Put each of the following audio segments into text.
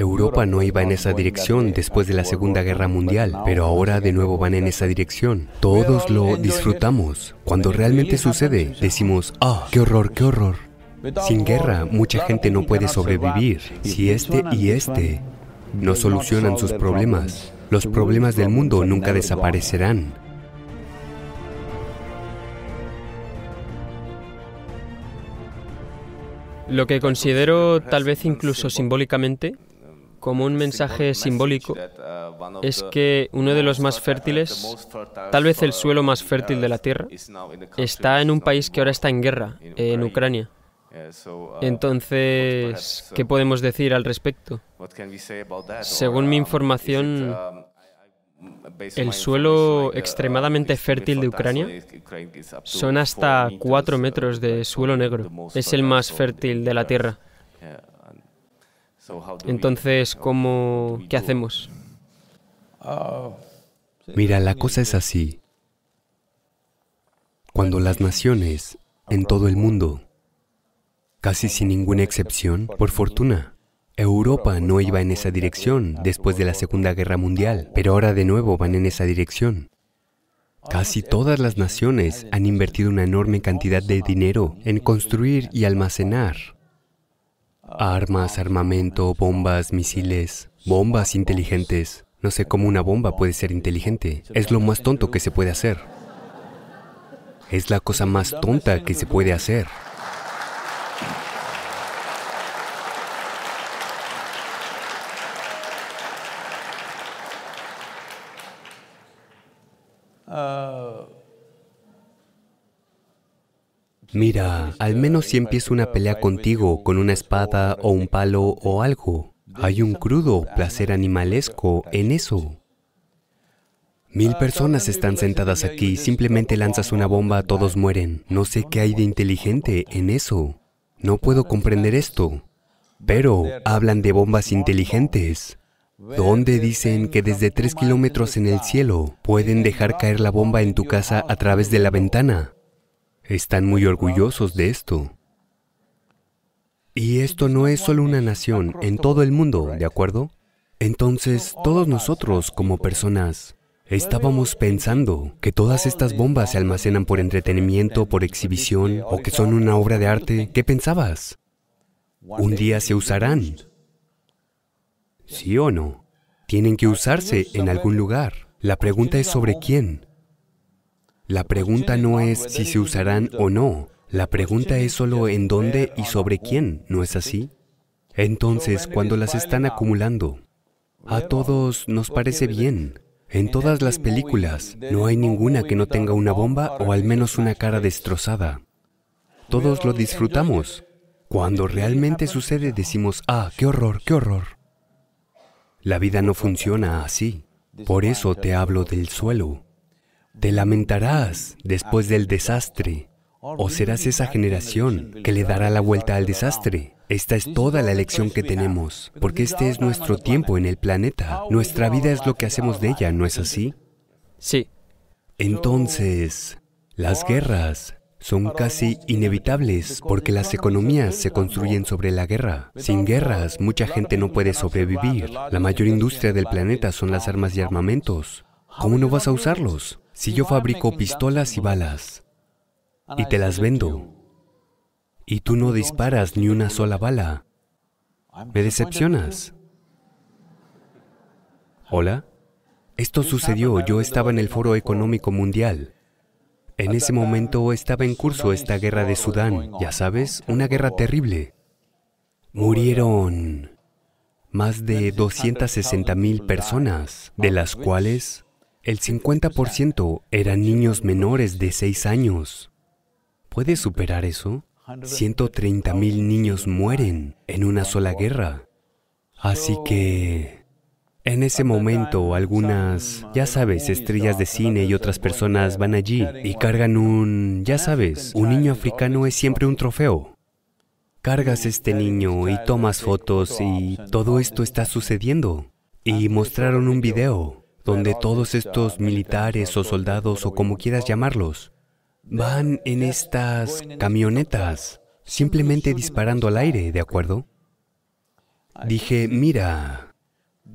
Europa no iba en esa dirección después de la Segunda Guerra Mundial, pero ahora de nuevo van en esa dirección. Todos lo disfrutamos. Cuando realmente sucede, decimos, ah, qué horror, qué horror. Sin guerra, mucha gente no puede sobrevivir. Si este y este no solucionan sus problemas, los problemas del mundo nunca desaparecerán. Lo que considero, tal vez incluso simbólicamente, como un mensaje simbólico, es que uno de los más fértiles, tal vez el suelo más fértil de la Tierra, está en un país que ahora está en guerra, en Ucrania. Entonces, ¿qué podemos decir al respecto? Según mi información, el suelo extremadamente fértil de Ucrania son hasta cuatro metros de suelo negro. Es el más fértil de la Tierra. Entonces, ¿cómo, ¿qué hacemos? Mira, la cosa es así. Cuando las naciones en todo el mundo, casi sin ninguna excepción, por fortuna, Europa no iba en esa dirección después de la Segunda Guerra Mundial, pero ahora de nuevo van en esa dirección. Casi todas las naciones han invertido una enorme cantidad de dinero en construir y almacenar armas, armamento, bombas, misiles, bombas inteligentes. No sé cómo una bomba puede ser inteligente. Es lo más tonto que se puede hacer. Es la cosa más tonta que se puede hacer. Mira, al menos si empiezo una pelea contigo con una espada o un palo o algo, hay un crudo placer animalesco en eso. Mil personas están sentadas aquí, simplemente lanzas una bomba, todos mueren. No sé qué hay de inteligente en eso. No puedo comprender esto. Pero hablan de bombas inteligentes. ¿Dónde dicen que desde tres kilómetros en el cielo pueden dejar caer la bomba en tu casa a través de la ventana? Están muy orgullosos de esto. Y esto no es solo una nación, en todo el mundo, ¿de acuerdo? Entonces, todos nosotros como personas estábamos pensando que todas estas bombas se almacenan por entretenimiento, por exhibición, o que son una obra de arte. ¿Qué pensabas? Un día se usarán. ¿Sí o no? Tienen que usarse en algún lugar. La pregunta es sobre quién. La pregunta no es si se usarán o no. La pregunta es solo en dónde y sobre quién, ¿no es así? Entonces, cuando las están acumulando, a todos nos parece bien. En todas las películas, no hay ninguna que no tenga una bomba o al menos una cara destrozada. Todos lo disfrutamos. Cuando realmente sucede decimos, ah, qué horror, qué horror. La vida no funciona así. Por eso te hablo del suelo. Te lamentarás después del desastre o serás esa generación que le dará la vuelta al desastre. Esta es toda la lección que tenemos, porque este es nuestro tiempo en el planeta. Nuestra vida es lo que hacemos de ella, ¿no es así? Sí. Entonces, las guerras son casi inevitables porque las economías se construyen sobre la guerra. Sin guerras, mucha gente no puede sobrevivir. La mayor industria del planeta son las armas y armamentos. ¿Cómo no vas a usarlos? Si yo fabrico pistolas y balas y te las vendo y tú no disparas ni una sola bala, me decepcionas. ¿Hola? Esto sucedió, yo estaba en el Foro Económico Mundial. En ese momento estaba en curso esta guerra de Sudán, ya sabes, una guerra terrible. Murieron más de 260 mil personas, de las cuales el 50% eran niños menores de 6 años. ¿Puedes superar eso? 130 mil niños mueren en una sola guerra. Así que... En ese momento, algunas, ya sabes, estrellas de cine y otras personas van allí y cargan un, ya sabes, un niño africano es siempre un trofeo. Cargas este niño y tomas fotos y todo esto está sucediendo. Y mostraron un video donde todos estos militares o soldados o como quieras llamarlos, van en estas camionetas, simplemente disparando al aire, ¿de acuerdo? Dije, mira,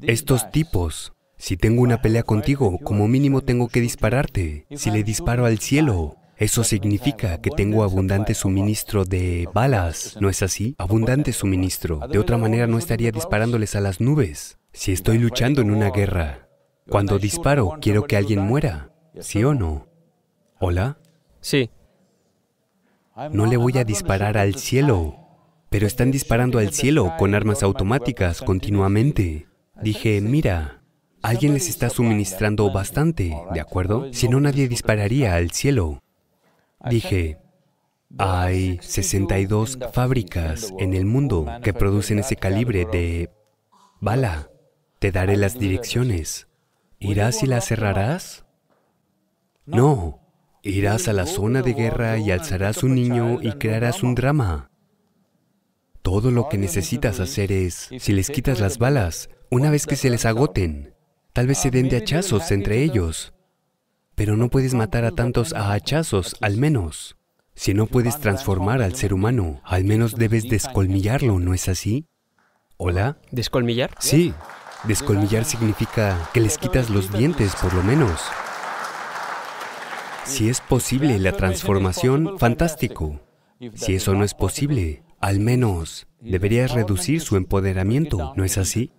estos tipos, si tengo una pelea contigo, como mínimo tengo que dispararte. Si le disparo al cielo, eso significa que tengo abundante suministro de balas, ¿no es así? Abundante suministro. De otra manera no estaría disparándoles a las nubes. Si estoy luchando en una guerra, cuando disparo quiero que alguien muera, ¿sí o no? ¿Hola? Sí. No le voy a disparar al cielo, pero están disparando al cielo con armas automáticas continuamente. Dije, mira, alguien les está suministrando bastante, ¿de acuerdo? Si no, nadie dispararía al cielo. Dije, hay 62 fábricas en el mundo que producen ese calibre de bala. Te daré las direcciones. ¿Irás y las cerrarás? No. Irás a la zona de guerra y alzarás un niño y crearás un drama. Todo lo que necesitas hacer es, si les quitas las balas, una vez que se les agoten, tal vez se den de hachazos entre ellos. Pero no puedes matar a tantos a hachazos, al menos. Si no puedes transformar al ser humano, al menos debes descolmillarlo, ¿no es así? ¿Hola? ¿Descolmillar? Sí. Descolmillar significa que les quitas los dientes, por lo menos. Si es posible la transformación, fantástico. Si eso no es posible, al menos deberías reducir su empoderamiento, ¿no es así?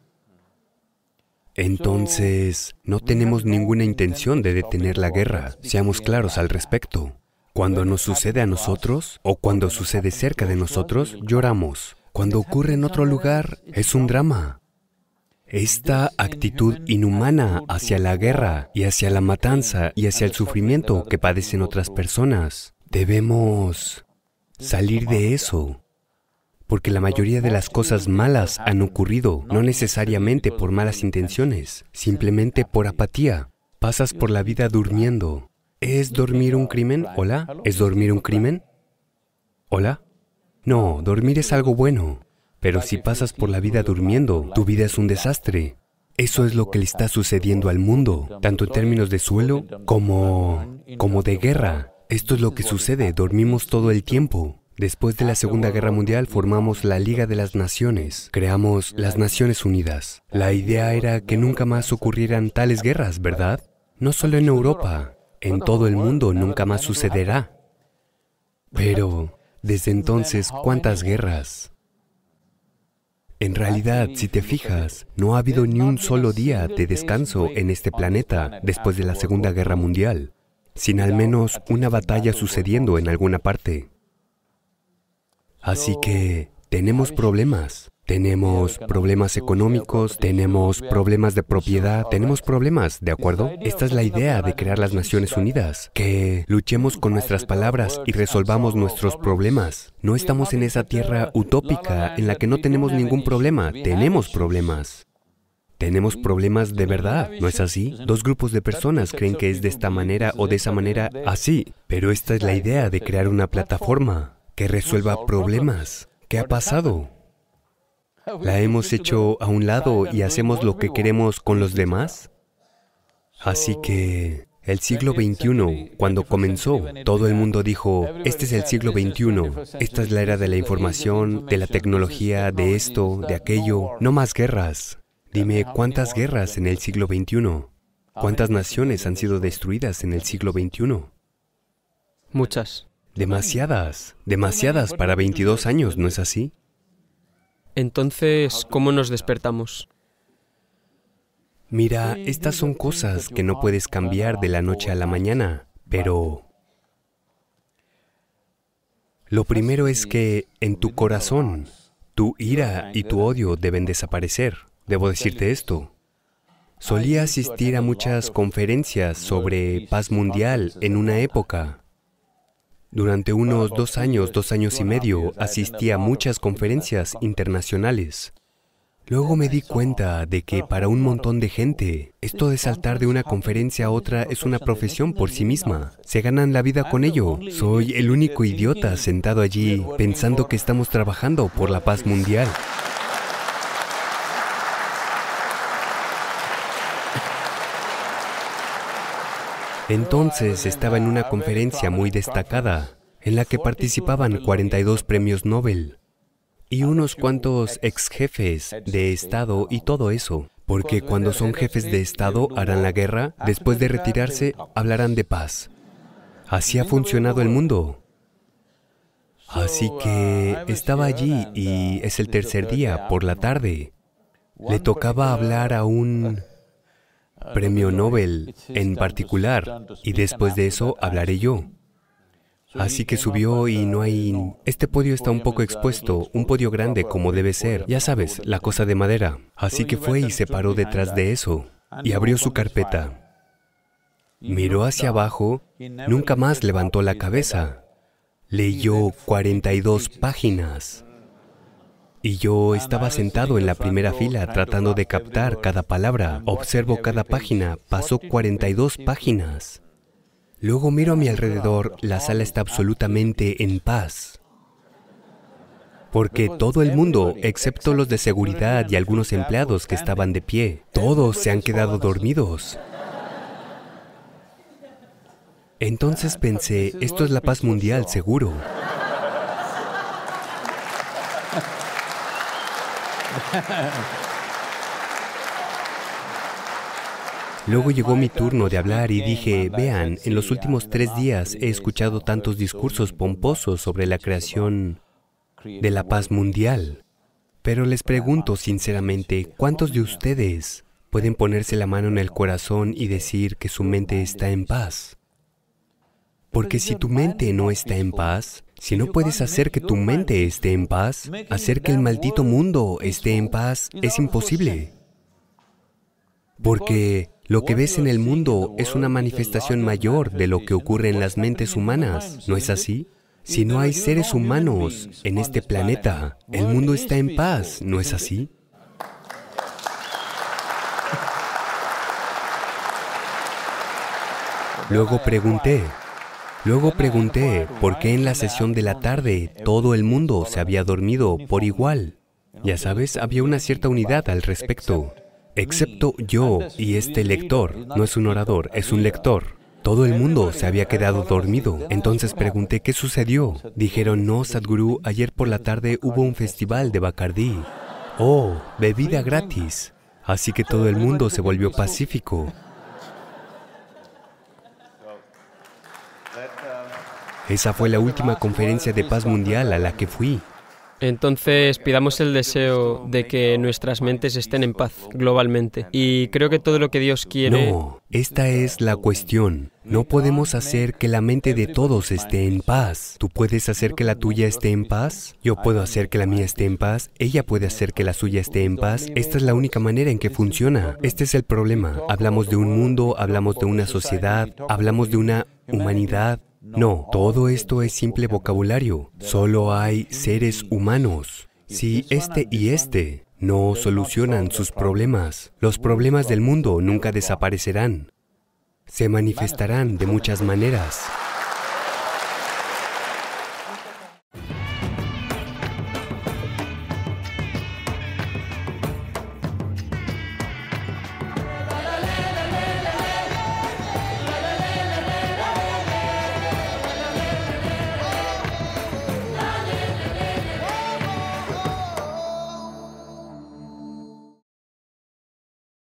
Entonces, no tenemos ninguna intención de detener la guerra, seamos claros al respecto. Cuando nos sucede a nosotros o cuando sucede cerca de nosotros, lloramos. Cuando ocurre en otro lugar, es un drama. Esta actitud inhumana hacia la guerra y hacia la matanza y hacia el sufrimiento que padecen otras personas, debemos salir de eso. Porque la mayoría de las cosas malas han ocurrido, no necesariamente por malas intenciones, simplemente por apatía. Pasas por la vida durmiendo. ¿Es dormir un crimen? ¿Hola? ¿Es dormir un crimen? ¿Hola? No, dormir es algo bueno. Pero si pasas por la vida durmiendo, tu vida es un desastre. Eso es lo que le está sucediendo al mundo, tanto en términos de suelo como, como de guerra. Esto es lo que sucede, dormimos todo el tiempo. Después de la Segunda Guerra Mundial formamos la Liga de las Naciones, creamos las Naciones Unidas. La idea era que nunca más ocurrieran tales guerras, ¿verdad? No solo en Europa, en todo el mundo nunca más sucederá. Pero, desde entonces, ¿cuántas guerras? En realidad, si te fijas, no ha habido ni un solo día de descanso en este planeta después de la Segunda Guerra Mundial, sin al menos una batalla sucediendo en alguna parte. Así que tenemos problemas. Tenemos problemas económicos, tenemos problemas de propiedad, tenemos problemas, ¿de acuerdo? Esta es la idea de crear las Naciones Unidas, que luchemos con nuestras palabras y resolvamos nuestros problemas. No estamos en esa tierra utópica en la que no tenemos ningún problema, tenemos problemas. Tenemos problemas de verdad, ¿no es así? Dos grupos de personas creen que es de esta manera o de esa manera así, pero esta es la idea de crear una plataforma que resuelva problemas. ¿Qué ha pasado? ¿La hemos hecho a un lado y hacemos lo que queremos con los demás? Así que el siglo XXI, cuando comenzó, todo el mundo dijo, este es el siglo XXI, esta es la era de la información, de la tecnología, de esto, de aquello, no más guerras. Dime, ¿cuántas guerras en el siglo XXI? ¿Cuántas naciones han sido destruidas en el siglo XXI? Muchas. Demasiadas, demasiadas para 22 años, ¿no es así? Entonces, ¿cómo nos despertamos? Mira, estas son cosas que no puedes cambiar de la noche a la mañana, pero lo primero es que en tu corazón, tu ira y tu odio deben desaparecer. Debo decirte esto. Solía asistir a muchas conferencias sobre paz mundial en una época. Durante unos dos años, dos años y medio, asistí a muchas conferencias internacionales. Luego me di cuenta de que para un montón de gente, esto de saltar de una conferencia a otra es una profesión por sí misma. Se ganan la vida con ello. Soy el único idiota sentado allí pensando que estamos trabajando por la paz mundial. Entonces estaba en una conferencia muy destacada en la que participaban 42 premios Nobel. y unos cuantos ex jefes de Estado y todo eso. Porque cuando son jefes de Estado harán la guerra, después de retirarse hablarán de paz. Así ha funcionado el mundo. Así que estaba allí y es el tercer día, por la tarde. Le tocaba hablar a un premio Nobel en particular y después de eso hablaré yo. Así que subió y no hay... Este podio está un poco expuesto, un podio grande como debe ser. Ya sabes, la cosa de madera. Así que fue y se paró detrás de eso y abrió su carpeta. Miró hacia abajo, nunca más levantó la cabeza. Leyó 42 páginas. Y yo estaba sentado en la primera fila tratando de captar cada palabra. Observo cada página. Pasó 42 páginas. Luego miro a mi alrededor, la sala está absolutamente en paz. Porque todo el mundo, excepto los de seguridad y algunos empleados que estaban de pie, todos se han quedado dormidos. Entonces pensé, esto es la paz mundial, seguro. Luego llegó mi turno de hablar y dije, vean, en los últimos tres días he escuchado tantos discursos pomposos sobre la creación de la paz mundial. Pero les pregunto sinceramente, ¿cuántos de ustedes pueden ponerse la mano en el corazón y decir que su mente está en paz? Porque si tu mente no está en paz, si no puedes hacer que tu mente esté en paz, hacer que el maldito mundo esté en paz es imposible. Porque lo que ves en el mundo es una manifestación mayor de lo que ocurre en las mentes humanas, ¿no es así? Si no hay seres humanos en este planeta, el mundo está en paz, ¿no es así? Luego pregunté, luego pregunté por qué en la sesión de la tarde todo el mundo se había dormido por igual. Ya sabes, había una cierta unidad al respecto excepto yo y este lector. No es un orador, es un lector. Todo el mundo se había quedado dormido. Entonces pregunté qué sucedió. Dijeron, no, Sadhguru, ayer por la tarde hubo un festival de Bacardí. Oh, bebida gratis. Así que todo el mundo se volvió pacífico. Esa fue la última conferencia de paz mundial a la que fui. Entonces pidamos el deseo de que nuestras mentes estén en paz globalmente. Y creo que todo lo que Dios quiere... No, esta es la cuestión. No podemos hacer que la mente de todos esté en paz. ¿Tú puedes hacer que la tuya esté en paz? Yo puedo hacer que la mía esté en paz. Ella puede hacer que la suya esté en paz. Esta es la única manera en que funciona. Este es el problema. Hablamos de un mundo, hablamos de una sociedad, hablamos de una humanidad, no, todo esto es simple vocabulario. Solo hay seres humanos. Si este y este no solucionan sus problemas, los problemas del mundo nunca desaparecerán. Se manifestarán de muchas maneras.